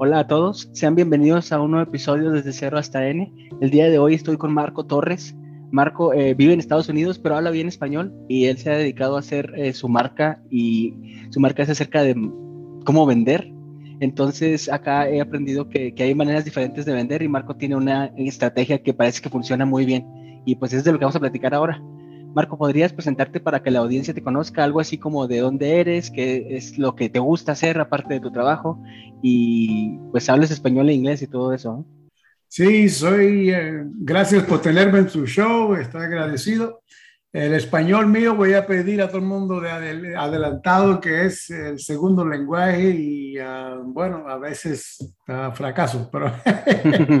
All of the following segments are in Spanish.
Hola a todos, sean bienvenidos a un nuevo episodio desde Cero hasta N. El día de hoy estoy con Marco Torres. Marco eh, vive en Estados Unidos, pero habla bien español y él se ha dedicado a hacer eh, su marca y su marca es acerca de cómo vender. Entonces acá he aprendido que, que hay maneras diferentes de vender y Marco tiene una estrategia que parece que funciona muy bien y pues es de lo que vamos a platicar ahora. Marco, ¿podrías presentarte para que la audiencia te conozca? Algo así como de dónde eres, qué es lo que te gusta hacer aparte de tu trabajo y pues hables español e inglés y todo eso. Sí, soy, eh, gracias por tenerme en su show, estoy agradecido. El español mío voy a pedir a todo el mundo de adelantado que es el segundo lenguaje y uh, bueno, a veces uh, fracaso, pero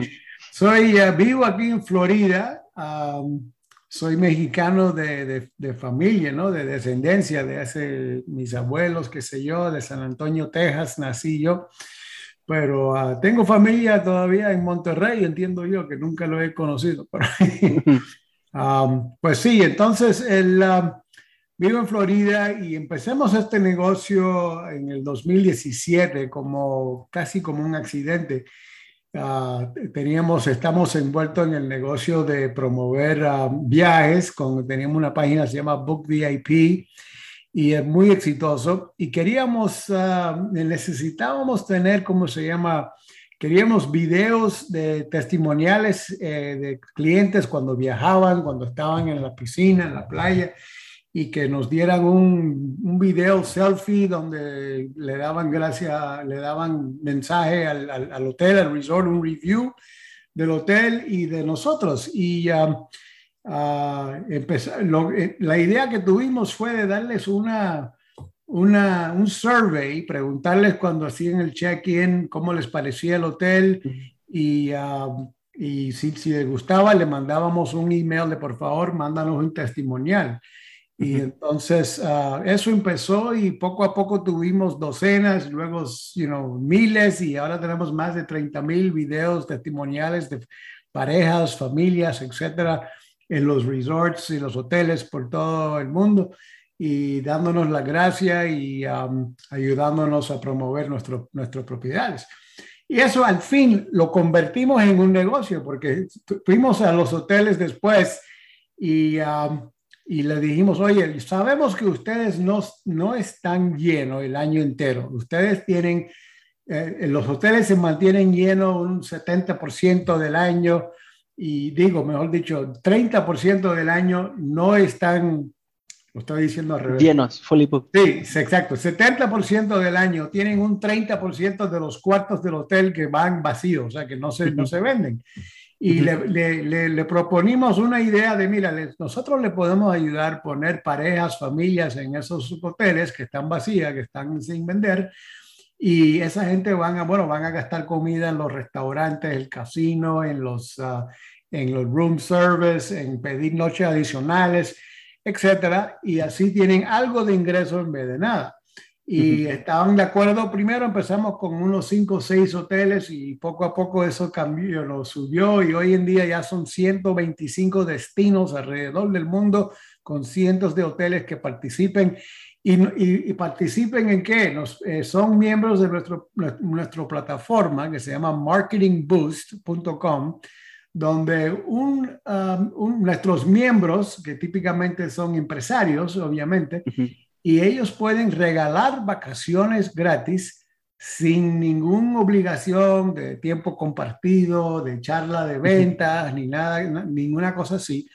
soy, uh, vivo aquí en Florida. Um, soy mexicano de, de, familia, ¿no? De descendencia, de hace mis abuelos, qué sé yo, de San Antonio, Texas, nací yo. Pero ah, tengo familia todavía en Monterrey, entiendo yo, que nunca lo he conocido. pues sí, entonces el, vivo en Florida y empecemos este negocio en el 2017 como casi como un accidente. Ah, teníamos, estamos envueltos en el negocio de promover uh, viajes, con, teníamos una página que se llama Book VIP y es muy exitoso y queríamos, uh, necesitábamos tener, ¿cómo se llama? Queríamos videos de testimoniales eh, de clientes cuando viajaban, cuando estaban en la piscina, en la playa y que nos dieran un, un, video selfie donde le daban gracias, le daban mensaje al, al, hotel, al resort, un review del hotel y de nosotros. Y uh, lo, eh, la idea que tuvimos fue de darles una, una, un survey, preguntarles cuando hacían el check-in cómo les parecía el hotel y, y si, si les gustaba le mandábamos un email de por favor, mándanos un testimonial. Y entonces uh, eso empezó y poco a poco tuvimos docenas, luego you know, miles y ahora tenemos más de 30 mil videos testimoniales de parejas, familias, etcétera, en los resorts y los hoteles por todo el mundo y dándonos la gracia y um, ayudándonos a promover nuestro, nuestras propiedades. Y eso al fin lo convertimos en un negocio porque fuimos a los hoteles después y um, y le dijimos, oye, sabemos que ustedes no, no están llenos el año entero. Ustedes tienen, eh, los hoteles se mantienen llenos un 70% del año y digo, mejor dicho, 30% del año no están, lo estoy diciendo al revés. Llenos, fully. Sí, exacto. 70% del año tienen un 30% de los cuartos del hotel que van vacíos, o sea, que no se, no se venden y le, le, proponimos una idea de, mira, nosotros le podemos ayudar a poner parejas, familias en esos hoteles que están vacías, que están sin vender, y esa gente van a, bueno, van a gastar comida en los restaurantes, el casino, en los, ah, en los room service, en pedir noches adicionales, etcétera, y así tienen algo de ingreso en vez de nada. Y estaban de acuerdo, primero empezamos con unos 5 o 6 hoteles y poco a poco eso cambió, lo subió y hoy en día ya son 125 destinos alrededor del mundo con cientos de hoteles que participen. ¿Y, y, participen en qué? Nos, eh, son miembros de nuestro, nuestra plataforma que se llama marketingboost.com, donde un, um, nuestros miembros, que típicamente son empresarios, obviamente, y ellos pueden regalar vacaciones gratis sin ninguna obligación de tiempo compartido, de charla de ventas, ni nada, ninguna cosa así.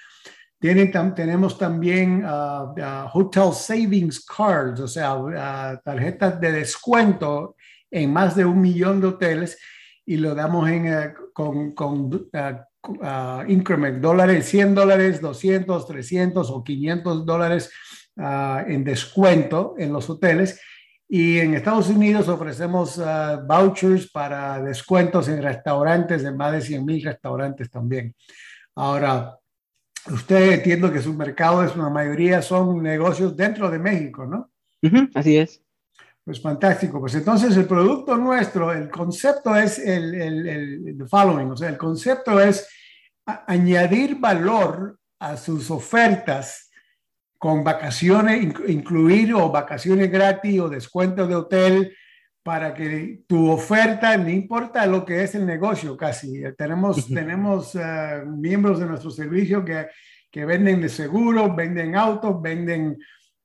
Tienen, tenemos también uh, uh, Hotel Savings Cards, o sea, uh, tarjetas de descuento en más de un millón de hoteles y lo damos en, con, con increment, dólares, 100 dólares, 200, 300 o 500 dólares Ah, en descuento en los hoteles. Y en Estados Unidos ofrecemos ah, vouchers para descuentos en restaurantes, en más de 100 mil restaurantes también. Ahora, usted entiendo que su mercado es una mayoría son negocios dentro de México, ¿no? así es. Pues fantástico. Pues entonces el producto nuestro, el concepto es el, el, el following, o sea, el concepto es añadir valor a sus ofertas con vacaciones, incluir o vacaciones gratis o descuento de hotel para que tu oferta, no importa lo que es el negocio casi, tenemos, tenemos eh, miembros de nuestro servicio que, que venden de seguros, venden autos, venden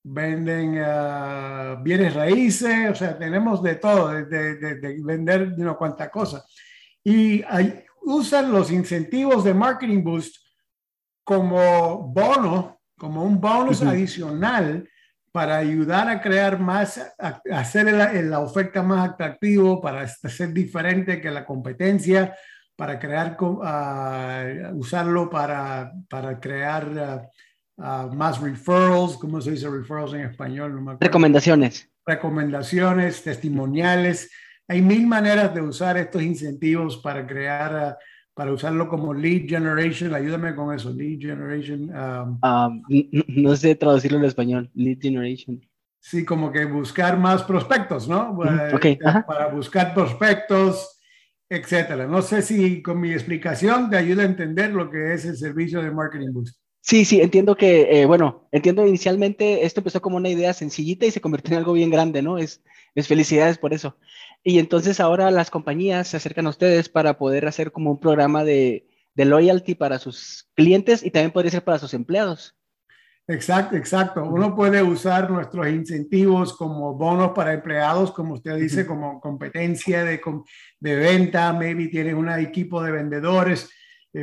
venden eh, bienes raíces, o sea, tenemos de todo, de, de, vender no cuánta cosa. Y usan los incentivos de Marketing Boost como bono, como un bonus adicional para ayudar a crear más, a, hacer la, la, oferta más atractivo, para ser diferente que la competencia, para crear, uh, usarlo para, para crear... Uh, más referrals, ¿cómo se dice referrals en español? Recomendaciones. Recomendaciones, testimoniales. Hay mil maneras de usar estos incentivos para crear, uh, para usarlo como lead generation. Ayúdame con eso, lead generation. Um, um, no, sé traducirlo en español, lead generation. Sí, como que buscar más prospectos, ¿no? Okay. Para buscar prospectos, etcétera. No sé si con mi explicación te ayuda a entender lo que es el servicio de Marketing Boost. Sí, sí, entiendo que, eh, bueno, entiendo inicialmente esto empezó como una idea sencillita y se convirtió en algo bien grande, ¿no? Es, es felicidades por eso. Y entonces ahora las compañías se acercan a ustedes para poder hacer como un programa de, de loyalty para sus clientes y también podría ser para sus empleados. Exacto, exacto. Uno puede usar nuestros incentivos como bonos para empleados, como usted dice, como competencia de, de venta. Maybe tiene un equipo de vendedores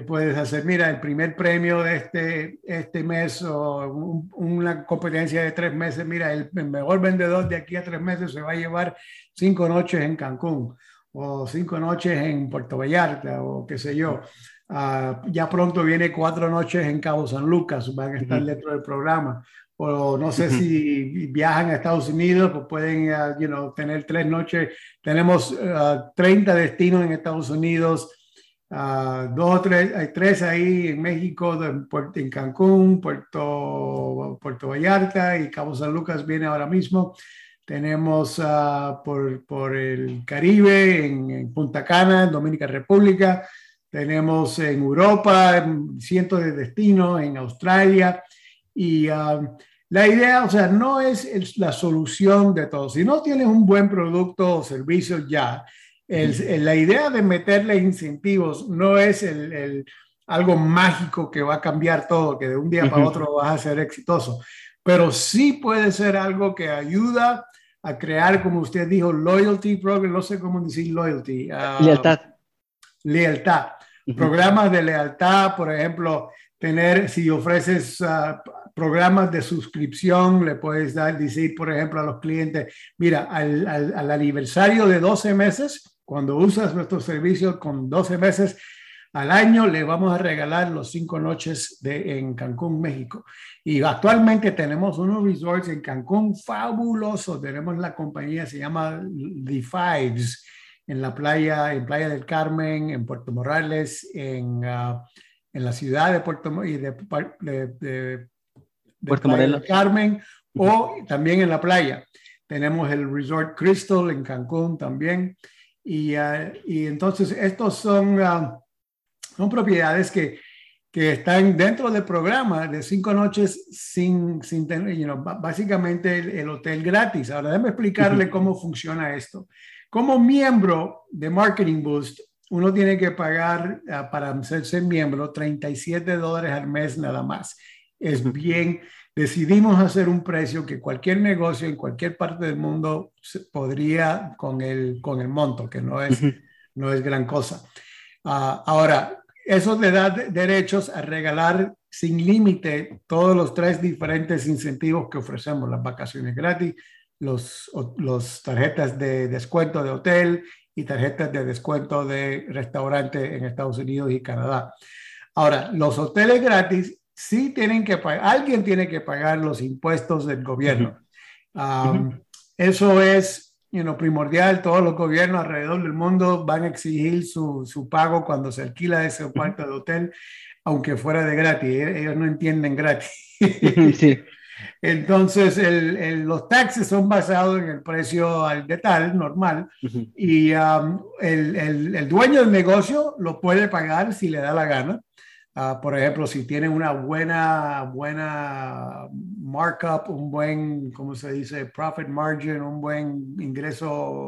puedes hacer, mira, el primer premio de este, este mes o una competencia de tres meses, mira, el, mejor vendedor de aquí a tres meses se va a llevar cinco noches en Cancún o cinco noches en Puerto Vallarta o qué sé yo. Ah, ya pronto viene cuatro noches en Cabo San Lucas, van a estar dentro del programa. O no sé si viajan a Estados Unidos, pues pueden uh, you know, tener tres noches. Tenemos 30 ah, destinos en Estados Unidos Ah, dos o tres, hay tres ahí en México, en Cancún, Puerto, Puerto Vallarta y Cabo San Lucas viene ahora mismo. Tenemos uh, por, por, el Caribe, en, Punta Cana, en Dominica República. Tenemos en Europa cientos de destinos, en Australia. Y uh, la idea, o sea, no es la solución de todo. Si no tienes un buen producto o servicio ya, la idea de meterle incentivos no es el, algo mágico que va a cambiar todo, que de un día para otro vas a ser exitoso, pero sí puede ser algo que ayuda a crear, como usted dijo, loyalty program, no sé cómo decir loyalty. Ah, lealtad. Lealtad. Programas de lealtad, por ejemplo, tener, si ofreces ah, programas de suscripción, le puedes dar, decir, por ejemplo, a los clientes, mira, al, al aniversario de 12 meses, cuando usas nuestro servicio con 12 meses al año, le vamos a regalar los cinco noches de, en Cancún, México. Y actualmente tenemos unos resorts en Cancún fabulosos. Tenemos la compañía, se llama The Fives, en la playa, en Playa del Carmen, en Puerto Morales, en, ah, en la ciudad de Puerto, y de, de, Puerto Del Carmen, o también en la playa. Tenemos el Resort Crystal en Cancún también. Y, ah, y entonces estos son, ah, son propiedades que, que están dentro del programa de cinco noches sin, sin tener, básicamente el, hotel gratis. Ahora déjame explicarle cómo funciona esto. Como miembro de Marketing Boost, uno tiene que pagar uh, para ser miembro 37 dólares al mes nada más. Es bien decidimos hacer un precio que cualquier negocio en cualquier parte del mundo podría con el, con el monto, que no es, no es gran cosa. Ah, ahora, eso le da derechos a regalar sin límite todos los tres diferentes incentivos que ofrecemos, las vacaciones gratis, los, los tarjetas de descuento de hotel y tarjetas de descuento de restaurante en Estados Unidos y Canadá. Ahora, los hoteles gratis sí tienen que pagar, alguien tiene que pagar los impuestos del gobierno. Um, eso es you primordial. Todos los gobiernos alrededor del mundo van a exigir su, su pago cuando se alquila ese cuarto de hotel, aunque fuera de gratis. E-, ellos no entienden gratis. sí. Entonces, el, los taxes son basados en el precio al de tal, normal, y um, el, el, el, dueño del negocio lo puede pagar si le da la gana. Ah, por ejemplo, si tienen una buena, buena markup, un buen, ¿cómo se dice? Profit margin, un buen ingreso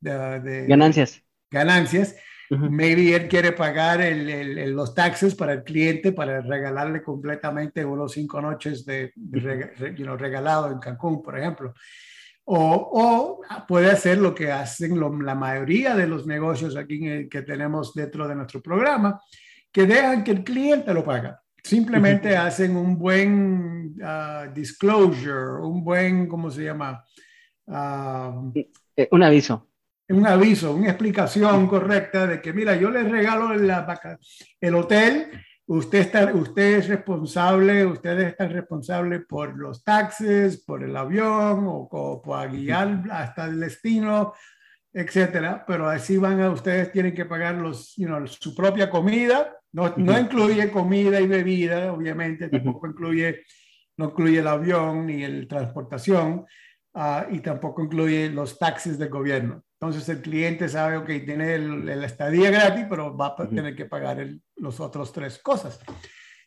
de, ganancias. Ganancias. Maybe él quiere pagar el, los taxes para el cliente para regalarle completamente unos cinco noches de, regalado en Cancún, por ejemplo. O, puede hacer lo que hacen la mayoría de los negocios aquí que tenemos dentro de nuestro programa, que dejan que el cliente lo paga. Simplemente hacen un buen ah, disclosure, un buen, ¿cómo se llama? Eh, un aviso. Un aviso, una explicación correcta de que, mira, yo les regalo la, el hotel, usted, está, usted es responsable, ustedes están responsables por los taxes, por el avión o, por guiar hasta el destino, etcétera, pero así van a ustedes tienen que pagar los, su propia comida, no, no incluye comida y bebida, obviamente, tampoco incluye, no incluye el avión ni la transportación, uh, y tampoco incluye los taxis del gobierno. Entonces el cliente sabe, que tiene el, estadía gratis, pero va a tener que pagar los otros tres cosas.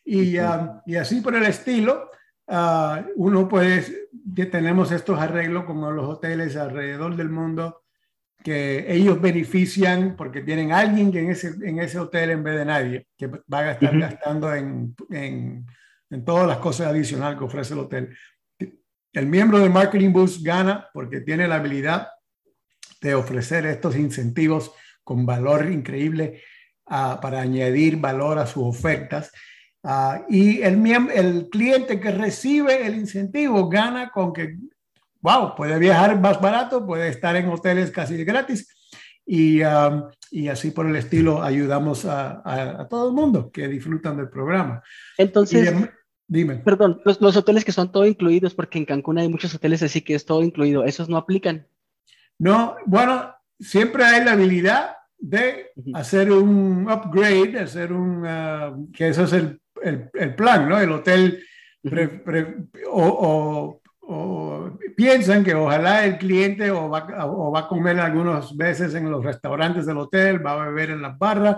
Y, uh, y así por el estilo, uh, uno puede, tenemos estos arreglos como los hoteles alrededor del mundo, que ellos benefician porque tienen alguien que en ese, en ese hotel en vez de nadie, que va a estar gastando en, en, en, todas las cosas adicionales que ofrece el hotel. El miembro de Marketing Boost gana porque tiene la habilidad de ofrecer estos incentivos con valor increíble uh, para añadir valor a sus ofertas. Uh, y el, el cliente que recibe el incentivo gana con que wow, puede viajar más barato, puede estar en hoteles casi gratis y, um, y así por el estilo ayudamos a, a, todo el mundo que disfrutan del programa. Entonces, dime. Perdón, los, los, hoteles que son todo incluidos, porque en Cancún hay muchos hoteles así que es todo incluido, ¿esos no aplican? No, bueno, siempre hay la habilidad de hacer un upgrade, hacer un, uh, que eso es el, el, el, plan, ¿no? El hotel o, o o piensan que ojalá el cliente o va, o va a comer algunas veces en los restaurantes del hotel, va a beber en las barras,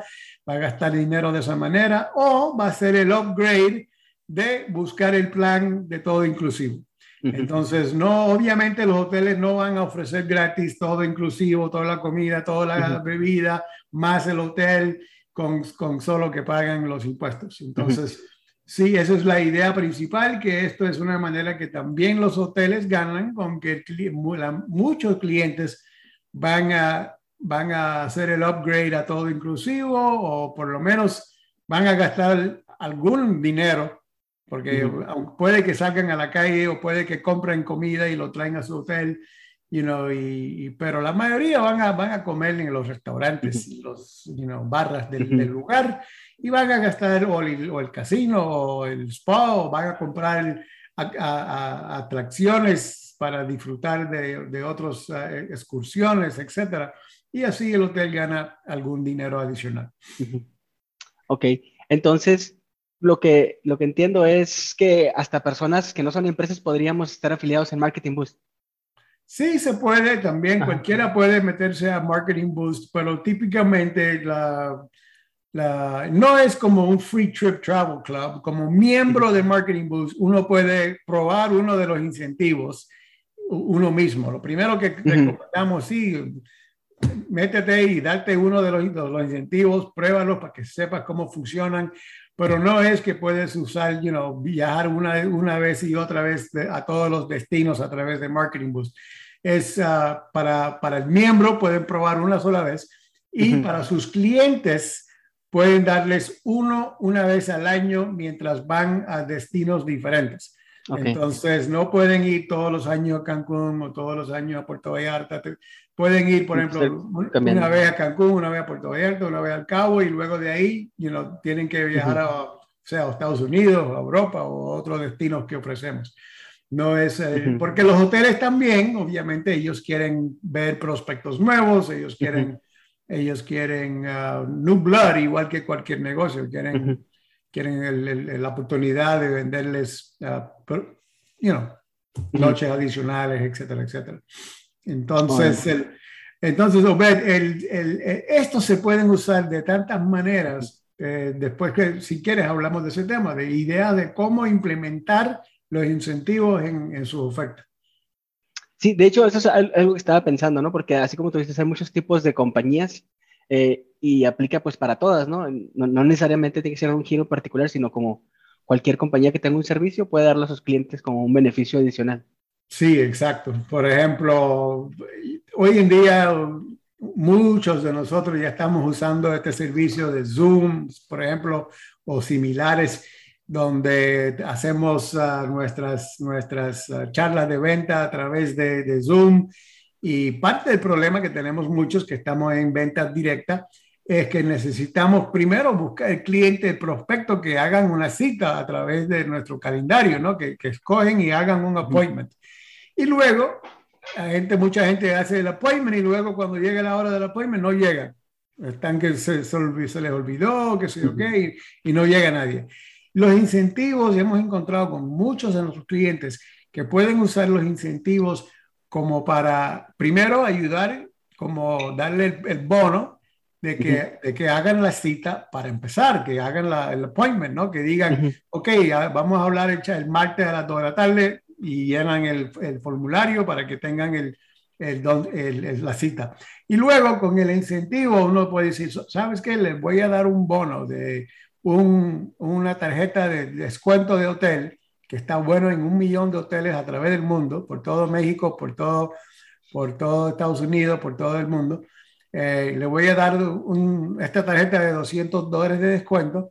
va a gastar dinero de esa manera, o va a hacer el upgrade de buscar el plan de todo inclusivo. Entonces, no, obviamente los hoteles no van a ofrecer gratis todo inclusivo, toda la comida, toda la bebida, más el hotel con, con, solo que pagan los impuestos. Entonces, Sí, esa es la idea principal, que esto es una manera que también los hoteles ganan con que muchos clientes van a, van a hacer el upgrade a todo inclusivo o por lo menos van a gastar algún dinero, porque puede que salgan a la calle o puede que compren comida y lo traen a su hotel, you know, y, pero la mayoría van a, van a comer en los restaurantes y los you know, barras del, del lugar y van a gastar o el, casino o el spa o van a comprar atracciones para disfrutar de, de otras eh, excursiones, etc. Y así el hotel gana algún dinero adicional. Ok, entonces lo que, lo que entiendo es que hasta personas que no son empresas podríamos estar afiliados en Marketing Boost. Sí, se puede también, cualquiera puede meterse a Marketing Boost, pero típicamente la, no es como un Free Trip Travel Club, como miembro de Marketing Boost, uno puede probar uno de los incentivos uno mismo. Lo primero que recomendamos, sí, métete y darte uno de los, los, incentivos, pruébalos para que sepas cómo funcionan, pero no es que puedes usar, you know, viajar una, una vez y otra vez a todos los destinos a través de Marketing Boost. Es ah, para, para el miembro, pueden probar una sola vez y para sus clientes, pueden darles uno una vez al año mientras van a destinos diferentes. Entonces, no pueden ir todos los años a Cancún o todos los años a Puerto Vallarta. Pueden ir, por ejemplo, una vez a Cancún, una vez a Puerto Vallarta, una vez al Cabo y luego de ahí you know, tienen que viajar a, sea, a Estados Unidos, a Europa o a otros destinos que ofrecemos. No es, eh, porque los hoteles también, obviamente, ellos quieren ver prospectos nuevos, ellos quieren ellos quieren uh, blood, igual que cualquier negocio, quieren, quieren la oportunidad de venderles, uh, you know, noches adicionales, etcétera, etcétera. Entonces, el, entonces Obed, el, el, estos se pueden usar de tantas maneras. Eh, después que, si quieres, hablamos de ese tema, de ideas de cómo implementar los incentivos en, en su oferta. Sí, de hecho, eso es algo que estaba pensando, ¿no? Porque así como tú dices, hay muchos tipos de compañías eh, y aplica pues para todas, ¿no? ¿no? necesariamente tiene que ser un giro particular, sino como cualquier compañía que tenga un servicio puede darle a sus clientes como un beneficio adicional. Sí, exacto. Por ejemplo, hoy en día muchos de nosotros ya estamos usando este servicio de Zoom, por ejemplo, o similares, donde hacemos ah, nuestras, nuestras ah, charlas de venta a través de, de, Zoom. Y parte del problema que tenemos muchos que estamos en venta directa es que necesitamos primero buscar el cliente, el prospecto, que hagan una cita a través de nuestro calendario, ¿no? que, que escogen y hagan un appointment. Y luego, la gente, mucha gente hace el appointment y luego cuando llega la hora del appointment no llega. Están que se, se, les olvidó, que sé ok, y, y no llega nadie. Los incentivos, hemos encontrado con muchos de nuestros clientes que pueden usar los incentivos como para, primero, ayudar, como darle el, el bono de que, de que hagan la cita para empezar, que hagan la, el appointment, ¿no? Que digan, ok, vamos a hablar el, el, martes a las 2 de la tarde y llenan el, el formulario para que tengan el, el, la cita. Y luego con el incentivo uno puede decir, ¿sabes qué? Les voy a dar un bono de un, una tarjeta de descuento de hotel que está bueno en un millón de hoteles a través del mundo, por todo México, por todo, por todo Estados Unidos, por todo el mundo eh, le voy a dar esta tarjeta de 200 dólares de descuento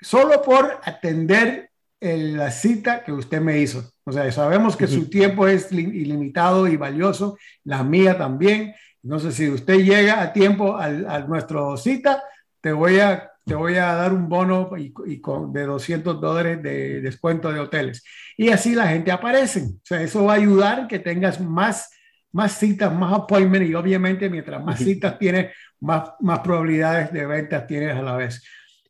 solo por atender la cita que usted me hizo. O sea, sabemos que su tiempo es ilimitado y valioso, la mía también. Entonces, si usted llega a tiempo a, a nuestra cita, te voy a, te voy a dar un bono y, con, de 200 dólares de descuento de hoteles. Y así la gente aparece. O sea, eso va a ayudar que tengas más más citas, más appointments y obviamente mientras más citas tienes, más, más probabilidades de ventas tienes a la vez.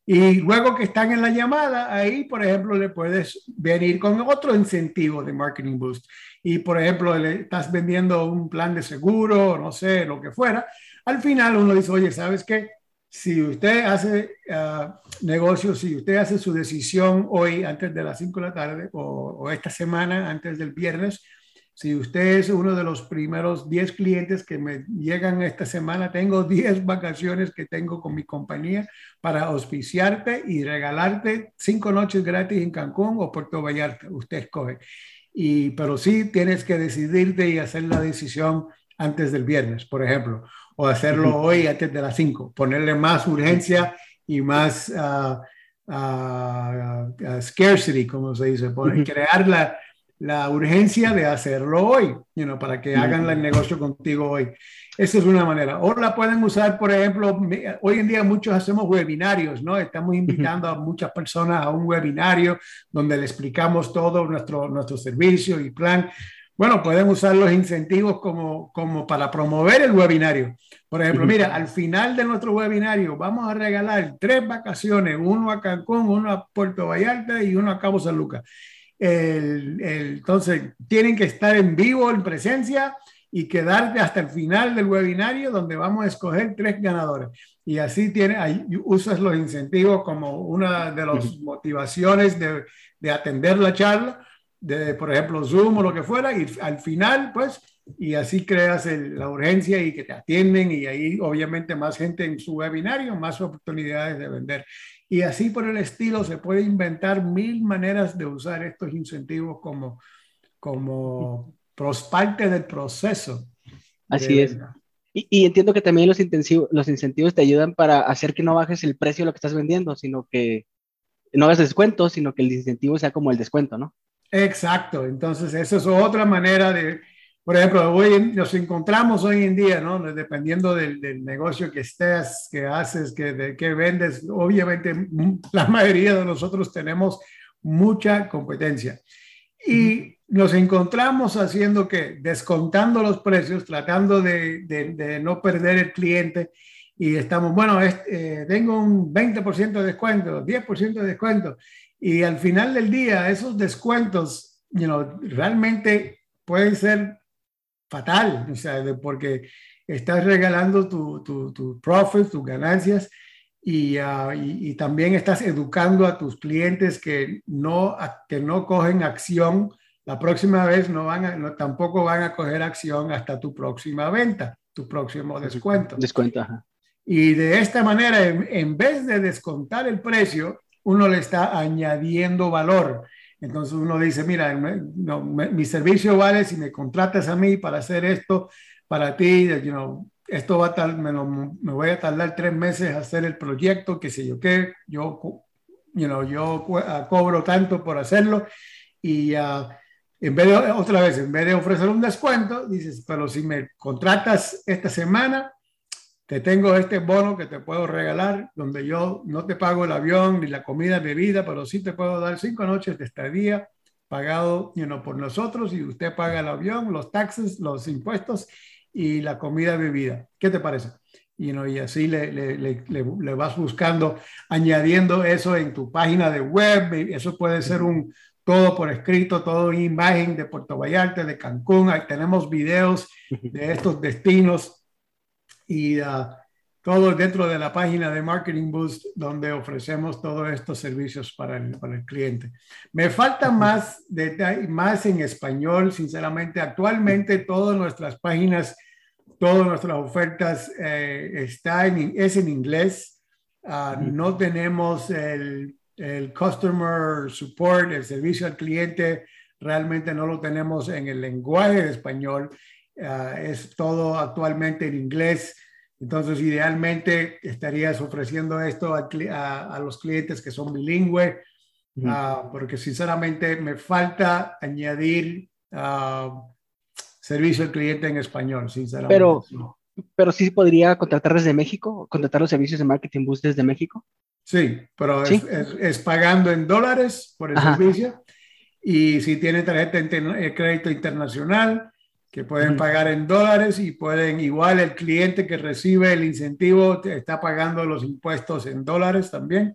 Y luego que están en la llamada, ahí, por ejemplo, le puedes venir con otro incentivo de Marketing Boost. Y, por ejemplo, le estás vendiendo un plan de seguro, no sé, lo que fuera. Al final uno dice, oye, ¿sabes qué? Si usted hace uh, negocios, si usted hace su decisión hoy antes de las 5 de la tarde o, esta semana antes del viernes, si usted es uno de los primeros 10 clientes que me llegan esta semana, tengo 10 vacaciones que tengo con mi compañía para auspiciarte y regalarte cinco noches gratis en Cancún o Puerto Vallarta. Usted escoge. Y, pero sí tienes que decidirte y hacer la decisión antes del viernes, por ejemplo, o hacerlo hoy antes de las 5, ponerle más urgencia y más uh, uh, scarcity, como se dice, poner, crear la, la urgencia de hacerlo hoy, you para que hagan el negocio contigo hoy. Esa es una manera. O la pueden usar, por ejemplo, hoy en día muchos hacemos webinarios, ¿no? Estamos invitando a muchas personas a un webinario donde le explicamos todo nuestro, nuestro servicio y plan. Bueno, pueden usar los incentivos como, como para promover el webinario. Por ejemplo, mira, al final de nuestro webinario vamos a regalar tres vacaciones, uno a Cancún, uno a Puerto Vallarta y uno a Cabo San Lucas el, entonces, tienen que estar en vivo, en presencia y quedarte hasta el final del webinario donde vamos a escoger tres ganadores. Y así tiene, ahí usas los incentivos como una de las motivaciones de, de atender la charla, de, por ejemplo, Zoom o lo que fuera, y al final, pues, y así creas la urgencia y que te atienden y ahí obviamente más gente en su webinario, más oportunidades de vender. Y así por el estilo se puede inventar mil maneras de usar estos incentivos como, como parte del proceso. Así es. Y, y, entiendo que también los, los incentivos te ayudan para hacer que no bajes el precio de lo que estás vendiendo, sino que no hagas descuento, sino que el incentivo sea como el descuento, ¿no? Exacto. Entonces, esa es otra manera de, por ejemplo, hoy nos encontramos hoy en día, ¿no? Dependiendo del, del negocio que estés, que haces, que, de, que vendes, obviamente la mayoría de nosotros tenemos mucha competencia. Y nos encontramos haciendo que, descontando los precios, tratando de, de, de no perder el cliente y estamos, bueno, eh, tengo un 20% de descuento, 10% de descuento. Y al final del día, esos descuentos, you know, realmente pueden ser fatal, o sea, porque estás regalando tu, tu, tu profit, tus ganancias, y, uh, y, y, también estás educando a tus clientes que no, que no cogen acción la próxima vez no van a, no, tampoco van a coger acción hasta tu próxima venta, tu próximo descuento. Descuento, ajá. Y de esta manera, en, vez de descontar el precio, uno le está añadiendo valor. Entonces uno dice, mira, mi servicio vale si me contratas a mí para hacer esto para ti, you know, esto va a tal, me, voy a tardar tres meses hacer el proyecto, qué sé yo qué, yo, you know, yo ah, cobro tanto por hacerlo y uh, en vez de, otra vez, en vez de ofrecer un descuento, dices, pero si me contratas esta semana, te tengo este bono que te puedo regalar, donde yo no te pago el avión ni la comida, bebida, pero sí te puedo dar cinco noches de estadía pagado you know, por nosotros y usted paga el avión, los taxes, los impuestos y la comida bebida. ¿Qué te parece? You know, y así le, le, le, le, vas buscando, añadiendo eso en tu página de web. Eso puede ser un todo por escrito, todo imagen de Puerto Vallarta, de Cancún. Ahí tenemos videos de estos destinos y uh, todo dentro de la página de Marketing Boost, donde ofrecemos todos estos servicios para el, para el cliente. Me falta más, detalle, más en español, sinceramente. Actualmente todas nuestras páginas, todas nuestras ofertas eh, está en, es en inglés. Uh, no tenemos el, el customer support, el servicio al cliente, realmente no lo tenemos en el lenguaje de español. Uh, es todo actualmente en inglés. Entonces, idealmente estarías ofreciendo esto a, los clientes que son bilingües, ah, porque sinceramente me falta añadir uh, servicio al cliente en español, sinceramente. Pero, pero sí podría contratar desde México, contratar los servicios de Marketing Boost desde México. Sí, pero Es, pagando en dólares por el servicio. Y si tiene tarjeta de crédito internacional, que pueden pagar en dólares y pueden, igual el cliente que recibe el incentivo está pagando los impuestos en dólares también.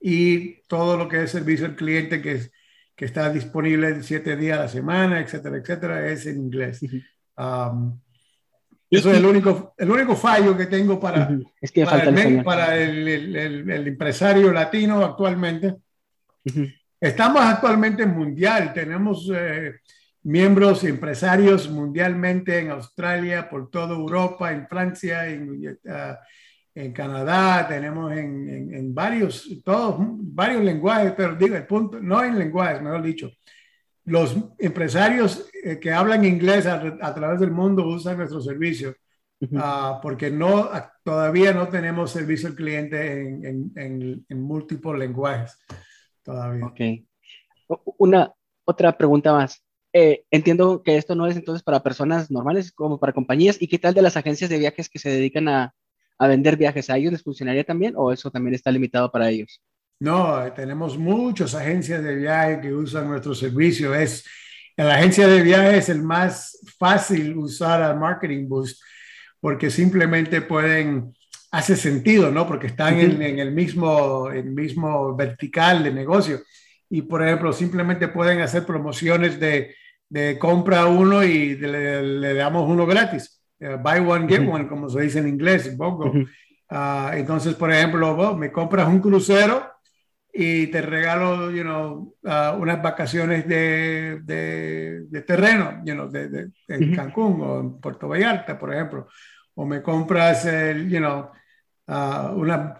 y todo lo que es servicio al cliente que, que está disponible siete días a la semana, etcétera, etcétera, es en inglés. eso es el único, el único fallo que tengo para, es que para, el, para el, el, el, empresario latino actualmente. Estamos actualmente mundial, tenemos... Eh, miembros empresarios mundialmente en Australia, por toda Europa, en Francia, en, ah, en Canadá, tenemos en, en, varios, todos, varios lenguajes, pero digo, el punto, no en lenguajes, mejor dicho. Los empresarios eh, que hablan inglés a, través del mundo usan nuestro servicio, ah, porque no, todavía no tenemos servicio al cliente en, en, múltiples lenguajes. Todavía. Ok. Una otra pregunta más. Eh, entiendo que esto no es entonces para personas normales, como para compañías. ¿Y qué tal de las agencias de viajes que se dedican a, a vender viajes? ¿A ellos les funcionaría también o eso también está limitado para ellos? No, tenemos muchas agencias de viaje que usan nuestro servicio. Es, la agencia de viaje es el más fácil usar al Marketing Boost porque simplemente pueden, hace sentido, ¿no? Porque están en, en, el, mismo, el mismo vertical de negocio. Y, por ejemplo, simplemente pueden hacer promociones de de compra uno y le, damos uno gratis. Eh, buy one, get one, como se dice en inglés, poco. Ah, entonces, por ejemplo, me compras un crucero y te regalo, you know, uh, unas vacaciones de, de, terreno, you know, de, en Cancún o en Puerto Vallarta, por ejemplo. O me compras, el, you know, uh, unas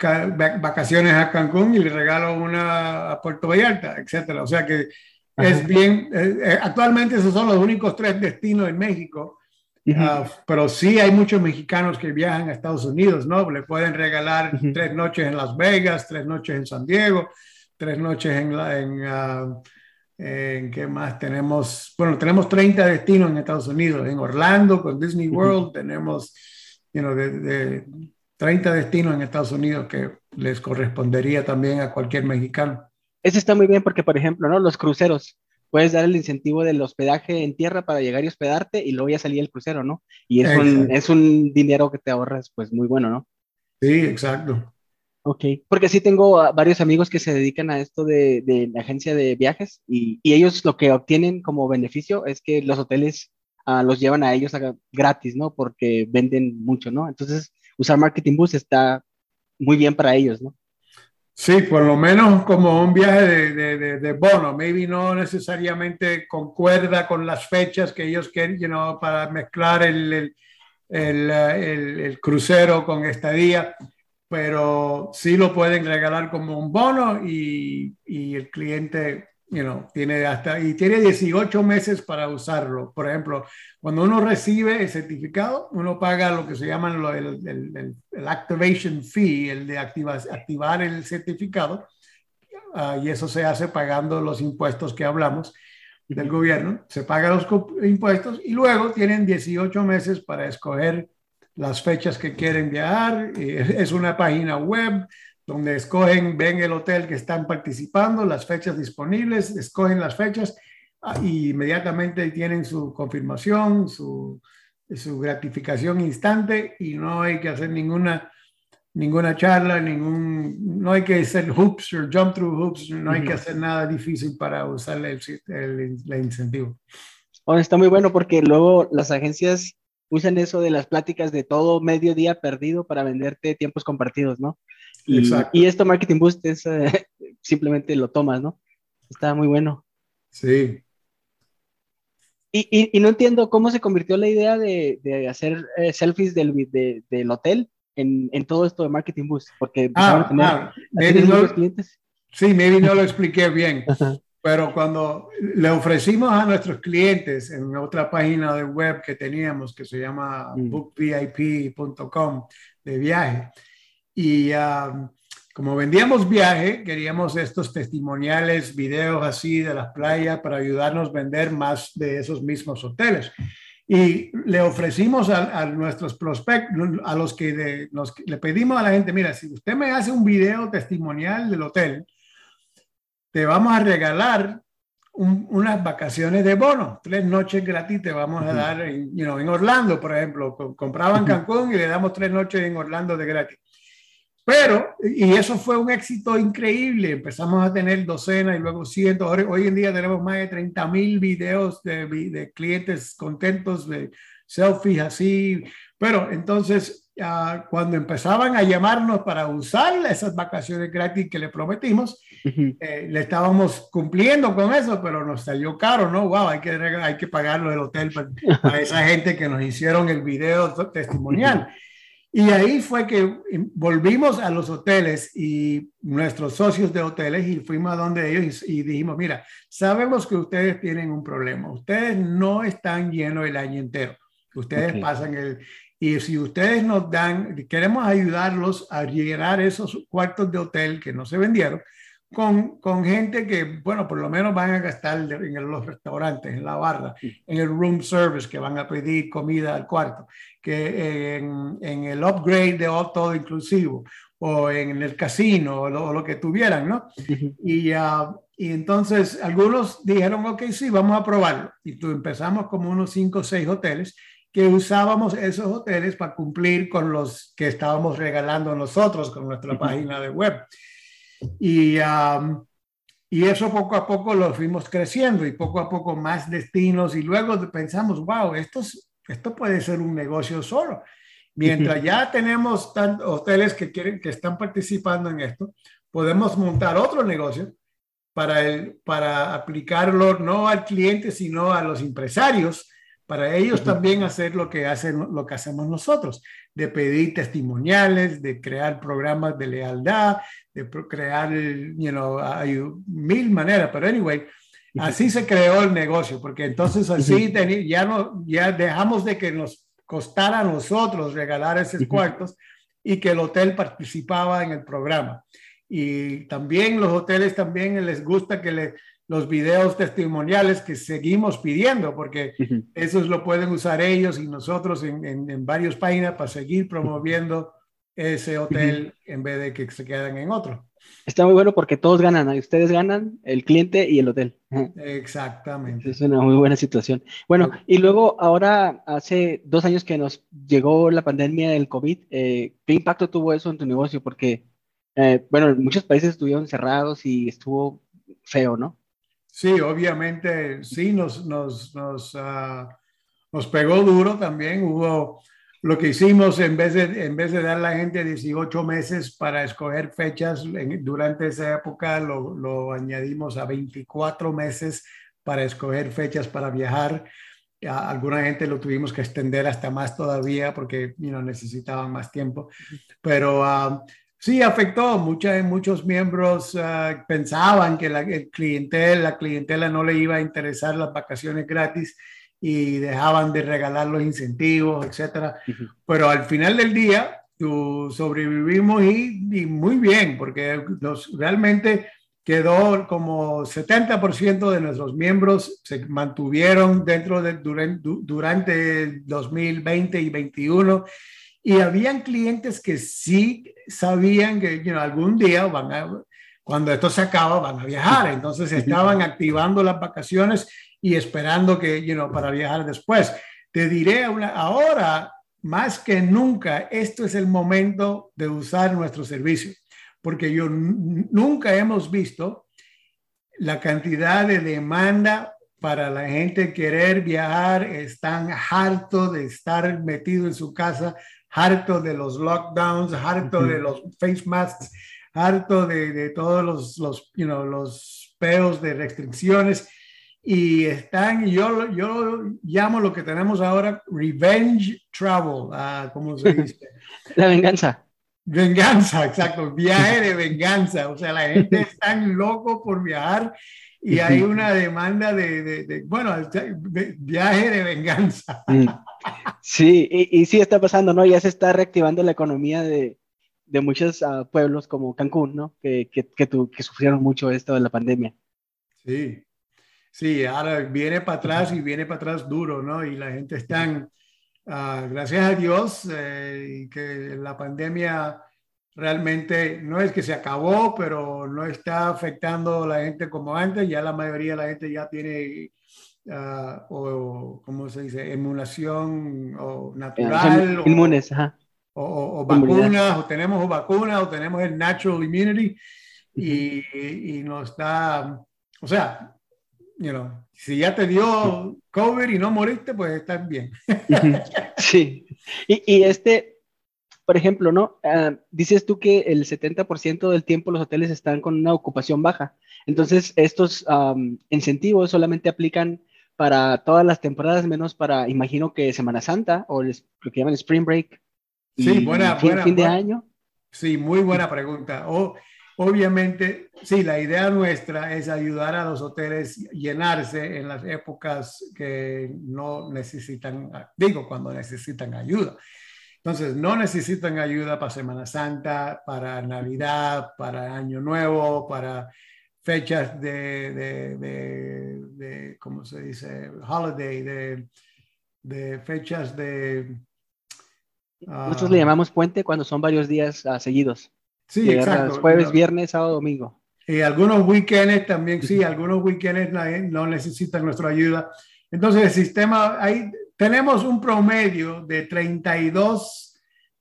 vacaciones a Cancún y le regalo una a Puerto Vallarta, etcétera. O sea que es bien, eh, eh, actualmente esos son los únicos tres destinos en México, ah, pero sí hay muchos mexicanos que viajan a Estados Unidos, ¿no? Le pueden regalar tres noches en Las Vegas, tres noches en San Diego, tres noches en, en, uh, en, ¿qué más? Tenemos, bueno, tenemos 30 destinos en Estados Unidos, en Orlando con Disney World, tenemos, you know, de, de 30 destinos en Estados Unidos que les correspondería también a cualquier mexicano. Eso está muy bien porque, por ejemplo, ¿no? Los cruceros, puedes dar el incentivo del hospedaje en tierra para llegar y hospedarte y luego ya salía el crucero, ¿no? Y es un, es un, dinero que te ahorras, pues muy bueno, ¿no? Sí, exacto. Ok, porque sí tengo varios amigos que se dedican a esto de, de la agencia de viajes y, y, ellos lo que obtienen como beneficio es que los hoteles uh, los llevan a ellos gratis, ¿no? Porque venden mucho, ¿no? Entonces, usar Marketing Boost está muy bien para ellos, ¿no? Sí, por lo menos como un viaje de, de, bono, maybe no necesariamente concuerda con las fechas que ellos quieren, you para mezclar el, el, el, el, crucero con estadía, pero sí lo pueden regalar como un bono y, y el cliente you know, tiene hasta y tiene 18 meses para usarlo. Por ejemplo, cuando uno recibe el certificado, uno paga lo que se llama el, el, el, activation fee, el de activar el certificado, uh, y eso se hace pagando los impuestos que hablamos del gobierno. Se pagan los impuestos y luego tienen 18 meses para escoger las fechas que quieren viajar. Es una página web donde escogen, ven el hotel que están participando, las fechas disponibles, escogen las fechas ah, y inmediatamente tienen su confirmación, su, su gratificación instante y no hay que hacer ninguna, ninguna charla, ningún, no hay que hacer hoops o jump through hoops, no hay que hacer nada difícil para usar el, el, incentivo. Bueno, está muy bueno porque luego las agencias usan eso de las pláticas de todo medio día perdido para venderte tiempos compartidos, ¿no? Y, esto Marketing Boost es eh, simplemente lo tomas, ¿no? Está muy bueno. Sí. Y, no entiendo cómo se convirtió la idea de, hacer eh, selfies del, del hotel en, todo esto de Marketing Boost, porque ah, ah no, clientes. Sí, maybe no lo expliqué bien, pero cuando le ofrecimos a nuestros clientes en otra página de web que teníamos que se llama mm. bookvip.com de viaje, y como vendíamos viaje, queríamos estos testimoniales, videos así de las playas para ayudarnos a vender más de esos mismos hoteles. Y le ofrecimos a, nuestros prospectos, a los que nos, le pedimos a la gente, mira, si usted me hace un video testimonial del hotel, te vamos a regalar unas vacaciones de bono, tres noches gratis te vamos a dar en, en Orlando, por ejemplo. Compraban Cancún y le damos tres noches en Orlando de gratis. Pero, y eso fue un éxito increíble. Empezamos a tener docenas y luego cientos. Hoy en día tenemos más de 30 mil videos de, de, clientes contentos de selfies así. Pero entonces, cuando empezaban a llamarnos para usar esas vacaciones gratis que le prometimos, eh, le estábamos cumpliendo con eso, pero nos salió caro, ¿no? Wow, hay que, hay que pagarlo el hotel para, esa gente que nos hicieron el video testimonial. Y ahí fue que volvimos a los hoteles y nuestros socios de hoteles y fuimos a donde ellos y, dijimos, mira, sabemos que ustedes tienen un problema, ustedes no están llenos el año entero, ustedes pasan el... Y si ustedes nos dan, queremos ayudarlos a llenar esos cuartos de hotel que no se vendieron, con, con, gente que, bueno, por lo menos van a gastar en los restaurantes, en la barra, en el room service, que van a pedir comida al cuarto, que en, en el upgrade de todo inclusivo, o en el casino, o lo, que tuvieran, ¿no? y, uh, y entonces algunos dijeron, ok, sí, vamos a probarlo. Y tú empezamos como unos cinco o seis hoteles que usábamos esos hoteles para cumplir con los que estábamos regalando nosotros con nuestra página de web. Y, y eso poco a poco lo fuimos creciendo y poco a poco más destinos y luego pensamos, wow, esto, esto puede ser un negocio solo. Mientras ya tenemos tantos hoteles que, quieren, que están participando en esto, podemos montar otro negocio para, el, para aplicarlo no al cliente, sino a los empresarios para ellos también hacer lo que, hacen, lo que hacemos nosotros, de pedir testimoniales, de crear programas de lealtad, de crear, you know, hay mil maneras, pero anyway, así se creó el negocio, porque entonces así ya, no, ya dejamos de que nos costara a nosotros regalar esos cuartos y que el hotel participaba en el programa. Y también los hoteles también les gusta que le, los videos testimoniales que seguimos pidiendo, porque esos lo pueden usar ellos y nosotros en, en, varias páginas para seguir promoviendo ese hotel en vez de que se queden en otro. Está muy bueno porque todos ganan, ustedes ganan, el cliente y el hotel. Exactamente. Es una muy buena situación. Bueno, y luego ahora hace dos años que nos llegó la pandemia del COVID, eh, ¿qué impacto tuvo eso en tu negocio? Porque, eh, bueno, muchos países estuvieron cerrados y estuvo feo, ¿no? Sí, obviamente, sí, nos, nos, nos, ah, nos pegó duro también. Hubo lo que hicimos en vez de, en vez de dar a la gente 18 meses para escoger fechas durante esa época, lo, lo, añadimos a 24 meses para escoger fechas para viajar. A alguna gente lo tuvimos que extender hasta más todavía porque you necesitaban más tiempo. Pero uh, sí afectó. Mucha, muchos miembros uh, pensaban que la, el clientel, la clientela no le iba a interesar las vacaciones gratis y dejaban de regalar los incentivos, etcétera. Pero al final del día, tú sobrevivimos y, y muy bien, porque los, realmente quedó como 70% de nuestros miembros se mantuvieron dentro de durante, durante el 2020 y 2021 y habían clientes que sí sabían que algún día van a, cuando esto se acaba van a viajar, entonces estaban activando las vacaciones y esperando que, you know, para viajar después. Te diré una, ahora, más que nunca, esto es el momento de usar nuestro servicio, porque yo nunca hemos visto la cantidad de demanda para la gente querer viajar, están harto de estar metido en su casa, harto de los lockdowns, harto de los face masks, harto de, de todos los, los, you know, los peos de restricciones y están, yo, yo llamo lo que tenemos ahora revenge travel, ah, ¿cómo se dice? La venganza. Venganza, exacto, viaje de venganza, o sea, la gente está loco por viajar y hay una demanda de, de, bueno, viaje de venganza. Mm. Sí, y, y, sí está pasando, ¿no? Ya se está reactivando la economía de, de muchos ah, pueblos como Cancún, ¿no? Que, que, que, que sufrieron mucho esto de la pandemia. Sí, Sí, ahora viene para atrás y viene para atrás duro, ¿no? Y la gente está, uh, gracias a Dios, eh, que la pandemia realmente no es que se acabó, pero no está afectando a la gente como antes. Ya la mayoría de la gente ya tiene, uh, o, ¿cómo se dice? Emulación o natural. inmunes, ajá. O, o, vacunas, o tenemos vacunas, o tenemos el natural immunity. Y, y nos está, o sea, you know, si ya te dio cover y no moriste, pues estás bien. sí. Y, y este, por ejemplo, ¿no? Uh, dices tú que el 70% del tiempo los hoteles están con una ocupación baja. Entonces, estos um, incentivos solamente aplican para todas las temporadas, menos para, imagino que Semana Santa o lo que llaman Spring Break. Sí, buena, fin, buena, fin de año. Sí, muy buena pregunta. O, Obviamente, sí, la idea nuestra es ayudar a los hoteles llenarse en las épocas que no necesitan, digo, cuando necesitan ayuda. Entonces, no necesitan ayuda para Semana Santa, para Navidad, para Año Nuevo, para fechas de, de, de, ¿cómo se dice? Holiday, de, de fechas de... Nosotros le ah, llamamos puente cuando son varios días uh, seguidos. Sí, exacto. Jueves, viernes, sábado, domingo. Y algunos weekends también, sí, algunos weekends no necesitan nuestra ayuda. Entonces, el sistema, ahí tenemos un promedio de 32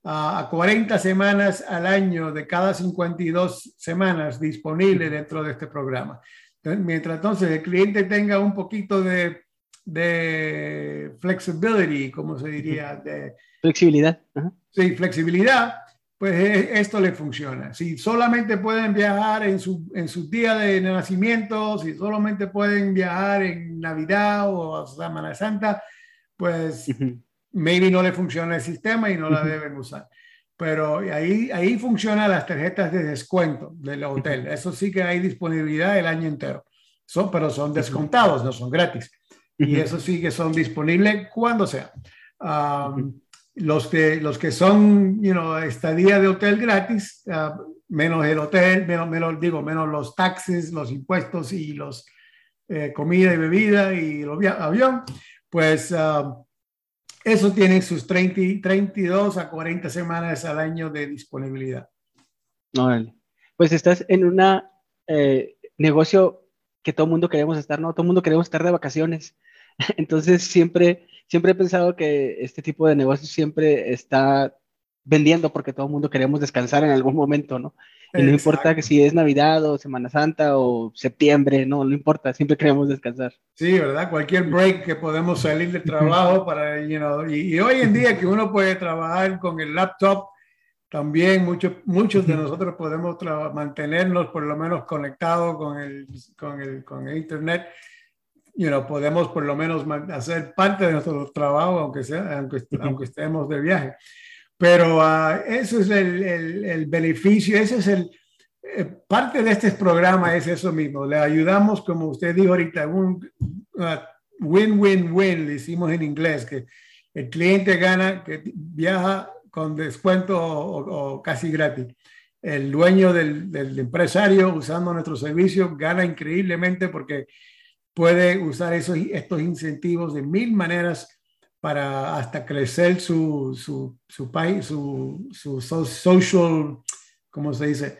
ah, a 40 semanas al año de cada 52 semanas disponible dentro de este programa. mientras entonces el cliente tenga un poquito de, de flexibility, como se diría? De, flexibilidad. Sí, flexibilidad pues eh, esto le funciona. Si solamente pueden viajar en su, en su día de nacimiento, si solamente pueden viajar en Navidad o Semana Santa, pues maybe no le funciona el sistema y no la deben usar. Pero ahí, ahí funcionan las tarjetas de descuento del hotel. Eso sí que hay disponibilidad el año entero. Son, pero son descontados, no son gratis. Y eso sí que son disponibles cuando sea. Um, los que, los que son, you know, estadía de hotel gratis, uh, menos el hotel, menos, menos, digo, menos los taxes, los impuestos y los eh, comida y bebida y los avión, pues uh, eso tiene sus 30, 32 a 40 semanas al año de disponibilidad. Pues estás en un eh, negocio que todo mundo queremos estar, ¿no? Todo mundo queremos estar de vacaciones. Entonces siempre siempre he pensado que este tipo de negocios siempre está vendiendo porque todo el mundo queremos descansar en algún momento, ¿no? Y no importa que si es Navidad o Semana Santa o septiembre, no, no importa, siempre queremos descansar. Sí, ¿verdad? Cualquier break que podemos salir de trabajo para, you know, y, hoy en día que uno puede trabajar con el laptop, también muchos, muchos de nosotros podemos mantenernos por lo menos conectados con el, con el, con el Internet. You know, podemos por lo menos hacer parte de nuestro trabajo, aunque, sea, aunque, aunque estemos de viaje. Pero uh, eso es el, el, el, beneficio, ese es el, eh, parte de este programa es eso mismo. Le ayudamos, como usted dijo ahorita, un win-win-win, le hicimos en inglés, que el cliente gana, que viaja con descuento o, casi gratis. El dueño del, del, empresario usando nuestro servicio gana increíblemente porque puede usar esos, estos incentivos de mil maneras para hasta crecer su, su, su país, su, su, social, ¿cómo se dice?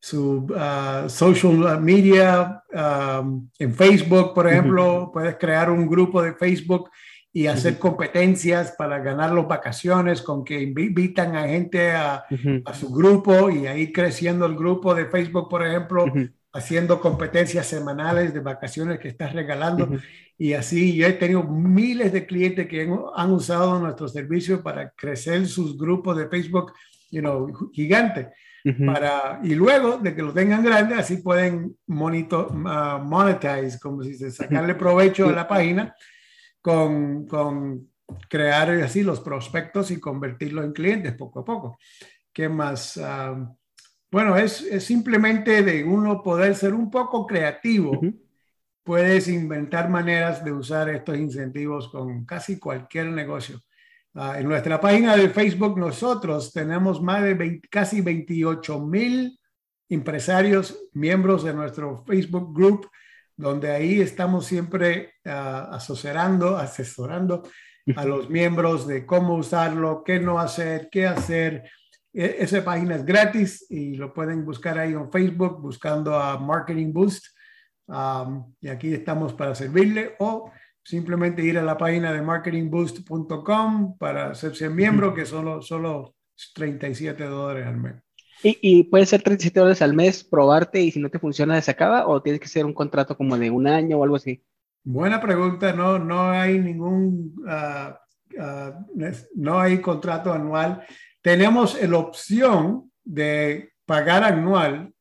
Su uh, social media, um, en Facebook, por ejemplo, puedes crear un grupo de Facebook y hacer competencias para ganar las vacaciones con que invitan a gente a, a, su grupo y ahí creciendo el grupo de Facebook, por ejemplo, haciendo competencias semanales de vacaciones que estás regalando. Y así yo he tenido miles de clientes que han, usado nuestro servicio para crecer sus grupos de Facebook, you know, gigante. para, y luego de que lo tengan grande, así pueden monitor, uh, monetize, como si se sacarle provecho a la página con, con crear así los prospectos y convertirlos en clientes poco a poco. ¿Qué más? Ah, bueno, es, es, simplemente de uno poder ser un poco creativo. Puedes inventar maneras de usar estos incentivos con casi cualquier negocio. Ah, en nuestra página de Facebook nosotros tenemos más de casi 28 mil empresarios, miembros de nuestro Facebook Group, donde ahí estamos siempre uh, asesorando, asesorando a los miembros de cómo usarlo, qué no hacer, qué hacer, e, esa página es gratis y lo pueden buscar ahí en Facebook buscando a Marketing Boost. Um, y aquí estamos para servirle o simplemente ir a la página de marketingboost.com para hacerse miembro, que solo, solo 37 dólares al mes. ¿Y, ¿Y, puede ser 37 dólares al mes, probarte y si no te funciona se acaba o tienes que ser un contrato como de un año o algo así? Buena pregunta, no, no hay ningún, uh, uh, no hay contrato anual tenemos la opción de pagar anual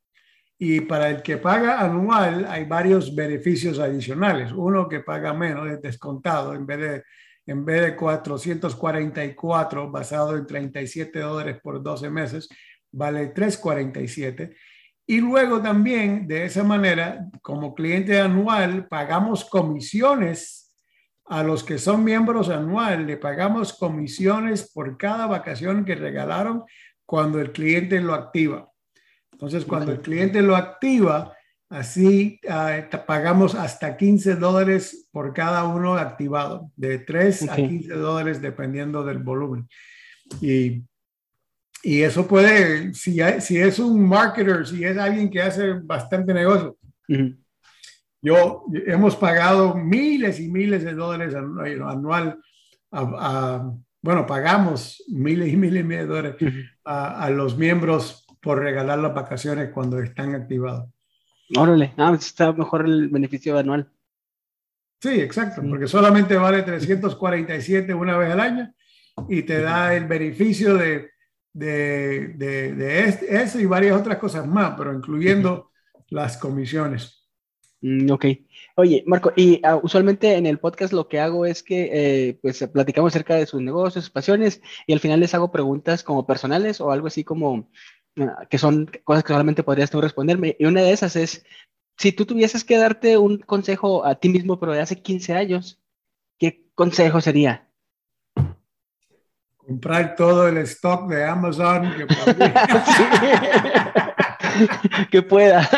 y para el que paga anual hay varios beneficios adicionales. Uno que paga menos es descontado en vez de, en vez de 444 basado en 37 dólares por 12 meses, vale 347. Y luego también de esa manera, como cliente anual, pagamos comisiones a los que son miembros anual le pagamos comisiones por cada vacación que regalaron cuando el cliente lo activa. Entonces, cuando el cliente lo activa, así uh, pagamos hasta 15 dólares por cada uno activado, de 3 a 15 dólares dependiendo del volumen. Y, y eso puede, si, si es un marketer, si es alguien que hace bastante negocio, yo hemos pagado miles y miles de dólares anual, bueno, pagamos miles y miles de dólares a, los miembros por regalar las vacaciones cuando están activados. Órale, ah, pues está mejor el beneficio anual. Sí, exacto, porque solamente vale 347 una vez al año y te da el beneficio de, de, de, de eso y varias otras cosas más, pero incluyendo las comisiones. Mm, ok. Oye, Marco, y ah, usualmente en el podcast lo que hago es que eh, pues platicamos acerca de sus negocios, sus pasiones, y al final les hago preguntas como personales o algo así como que son cosas que solamente podrías tú responderme. Y una de esas es, si tú tuvieses que darte un consejo a ti mismo, pero de hace 15 años, ¿qué consejo sería? Comprar todo el stock de Amazon. Que que pueda.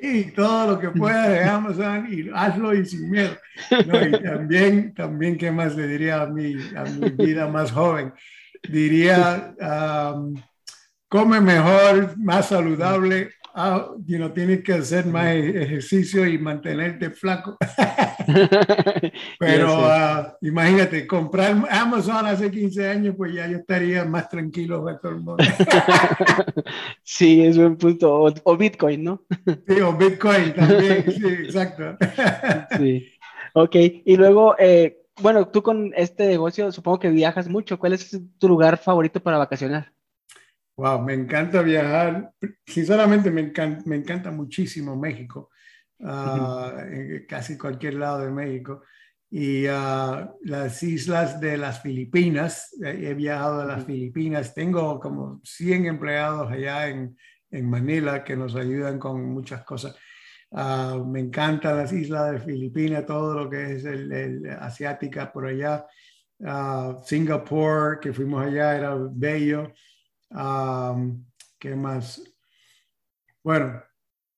Y todo lo que pueda de Amazon y hazlo y sin miedo. y también, también, ¿qué más le diría a mi, a mi vida más joven? Diría, come mejor, más saludable ah, you tienes que hacer más e-, ejercicio y mantenerte flaco. Pero ah, imagínate, comprar Amazon hace 15 años, pues ya yo estaría más tranquilo para todo el mundo. sí, es un punto. O, Bitcoin, ¿no? sí, o Bitcoin también, sí, exacto. sí. Ok, y luego, eh, bueno, tú con este negocio supongo que viajas mucho. ¿Cuál es tu lugar favorito para vacacionar? Wow, me encanta viajar. Sinceramente, me encanta, me encanta muchísimo México, uh, en casi cualquier lado de México. Y uh, las islas de las Filipinas, he viajado a las Filipinas, tengo como 100 empleados allá en, en Manila que nos ayudan con muchas cosas. Uh, me encantan las islas de Filipinas, todo lo que es el, el asiática por allá. Singapur, que fuimos allá, era bello. ¿Qué más? Bueno,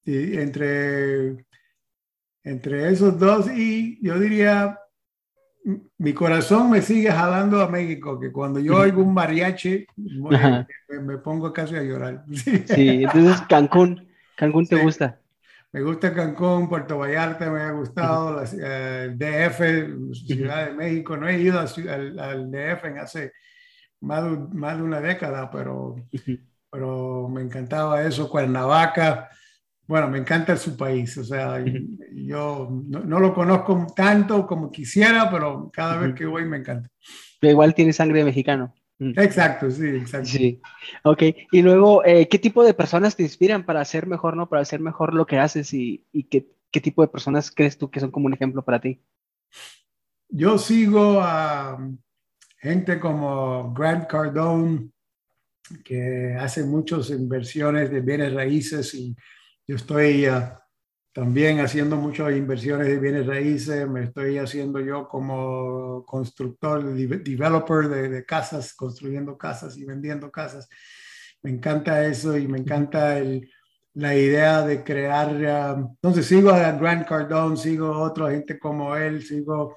entre, entre esos dos y yo diría, mi corazón me sigue jalando a México, que cuando yo oigo un mariachi me, pongo casi a llorar. Sí, entonces Cancún, Cancún te gusta. Me gusta Cancún, Puerto Vallarta me ha gustado, eh, el DF, Ciudad de México. No he ido al, al DF en hace más de, más de una década, pero, pero me encantaba eso, Cuernavaca. Bueno, me encanta su país, o sea, yo no, lo conozco tanto como quisiera, pero cada vez que voy me encanta. Pero igual tiene sangre mexicano. Exacto, sí, exacto. Sí, ok. Y luego, eh, ¿qué tipo de personas te inspiran para hacer mejor, no? Para hacer mejor lo que haces y, y qué, qué tipo de personas crees tú que son como un ejemplo para ti? Yo sigo a, gente como Grant Cardone, que hace muchas inversiones de bienes raíces y yo estoy ah, también haciendo muchas inversiones de bienes raíces, me estoy haciendo yo como constructor, developer de, casas, construyendo casas y vendiendo casas. Me encanta eso y me encanta la idea de crear. Ah, entonces sigo a Grant Cardone, sigo a otra gente como él, sigo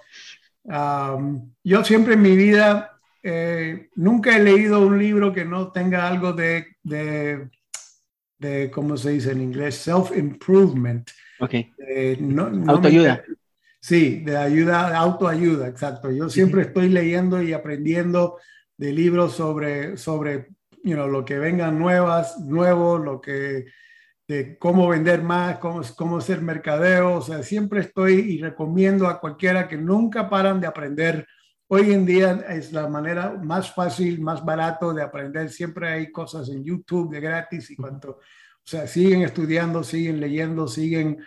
yo siempre en mi vida eh, nunca he leído un libro que no tenga algo de, de, de ¿cómo se dice en inglés? Self-improvement. Ok. autoayuda. sí, de ayuda, autoayuda, exacto. Yo siempre estoy leyendo y aprendiendo de libros sobre, sobre you know, lo que vengan nuevas, nuevo, lo que de cómo vender más, cómo, cómo ser mercadeo. O sea, siempre estoy y recomiendo a cualquiera que nunca paran de aprender. Hoy en día es la manera más fácil, más barato de aprender. Siempre hay cosas en YouTube de gratis y cuanto, o sea, siguen estudiando, siguen leyendo, siguen,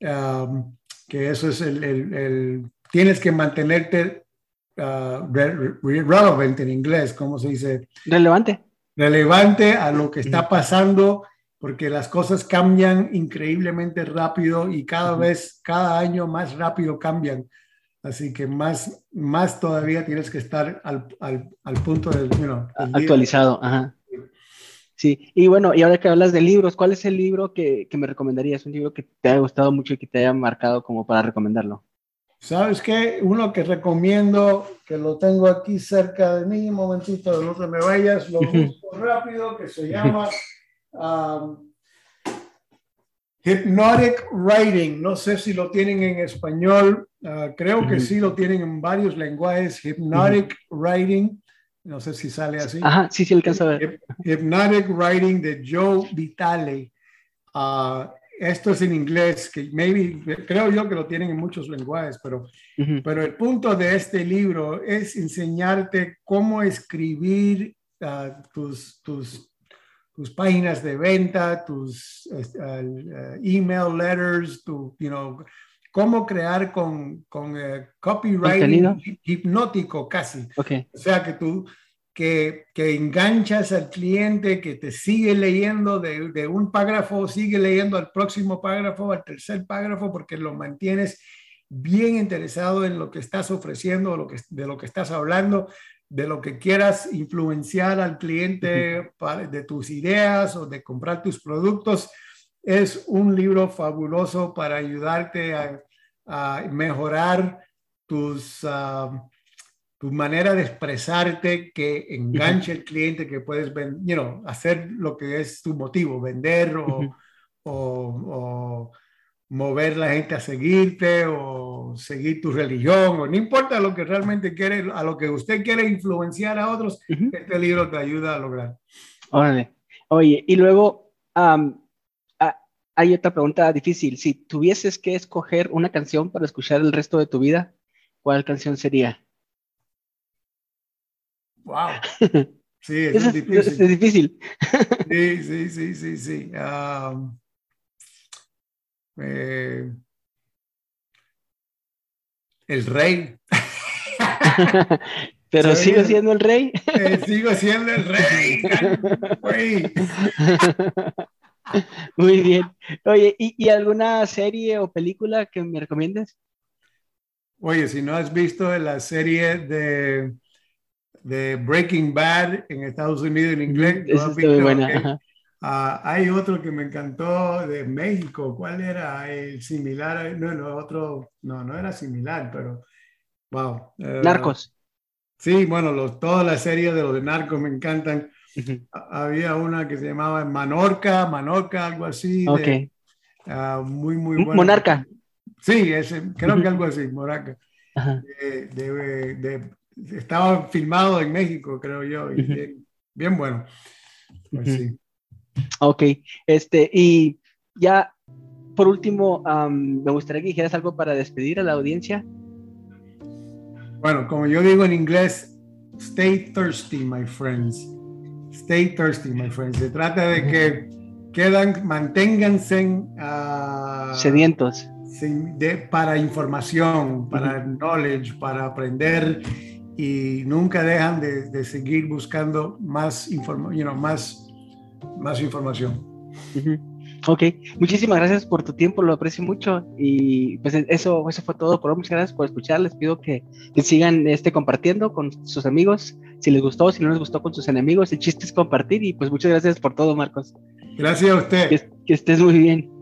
um, que eso es el, el, tienes que mantenerte uh, relevant en inglés, ¿cómo se dice? Relevante. Relevante a lo que está pasando porque las cosas cambian increíblemente rápido y cada vez, cada año más rápido cambian. Así que más, más todavía tienes que estar al, al, al punto del, actualizado. Ajá. Sí, y bueno, y ahora que hablas de libros, ¿cuál es el libro que, que me recomendarías? Un libro que te haya gustado mucho y que te haya marcado como para recomendarlo. ¿Sabes qué? Uno que recomiendo, que lo tengo aquí cerca de mí, un momentito, no te me vayas, lo busco rápido, que se llama Um, hypnotic Writing, no sé si lo tienen en español, uh, creo que sí lo tienen en varios lenguajes. Hypnotic Writing, no sé si sale así. Ajá, sí, sí, alcanza a ver. Hypnotic Writing de Joe Vitale. Uh, esto es en inglés, que maybe, creo yo que lo tienen en muchos lenguajes, pero, pero el punto de este libro es enseñarte cómo escribir uh, tus, tus tus páginas de venta, tus uh, email letters, tu, you know, cómo crear con, con uh, copywriting hipnótico casi. Okay. O sea, que tú que, que, enganchas al cliente, que te sigue leyendo de, de, un párrafo, sigue leyendo al próximo párrafo, al tercer párrafo, porque lo mantienes bien interesado en lo que estás ofreciendo, lo que, de lo que estás hablando, de lo que quieras influenciar al cliente de tus ideas o de comprar tus productos. Es un libro fabuloso para ayudarte a, mejorar tus, uh, tu manera de expresarte, que enganche al cliente, que puedes you know, hacer lo que es tu motivo, vender o, o, mover la gente a seguirte o seguir tu religión o no importa lo que realmente quiere, a lo que usted quiere influenciar a otros, este libro te ayuda a lograr. Órale. Oye, y luego hay otra pregunta difícil. Si tuvieses que escoger una canción para escuchar el resto de tu vida, ¿cuál canción sería? Wow. Sí, es, difícil. Es, difícil. Sí, sí, sí, sí, sí. Eh, el rey. Pero sigo siendo el rey. Eh, sigo siendo el rey. Muy bien. Oye, ¿y, alguna serie o película que me recomiendes? Oye, si no has visto la serie de, de Breaking Bad en Estados Unidos en inglés, es buena. Ah, hay otro que me encantó de México. ¿Cuál era? El similar. No, no, otro. No, no era similar, pero. Wow. Eh, Narcos. Sí, bueno, los, todas las series de los de Narcos me encantan. Había una que se llamaba Manorca, Manorca, algo así. Ok. Ah, muy, muy buena. Monarca. Sí, ese, creo que algo así, Monarca. estaba filmado en México, creo yo. bien, bueno. Pues sí. Ok, este, y ya por último, me gustaría que dijeras algo para despedir a la audiencia. Bueno, como yo digo en inglés, stay thirsty, my friends. Stay thirsty, my friends. Se trata de que quedan, manténganse uh, sedientos de, para información, para knowledge, para aprender y nunca dejan de, de seguir buscando más información, you know, más más información. Ok, muchísimas gracias por tu tiempo, lo aprecio mucho y pues eso, eso fue todo por hoy, muchas gracias por escuchar, les pido que, sigan este, compartiendo con sus amigos, si les gustó, si no les gustó con sus enemigos, el chiste es compartir y pues muchas gracias por todo Marcos. Gracias a usted. que estés muy bien.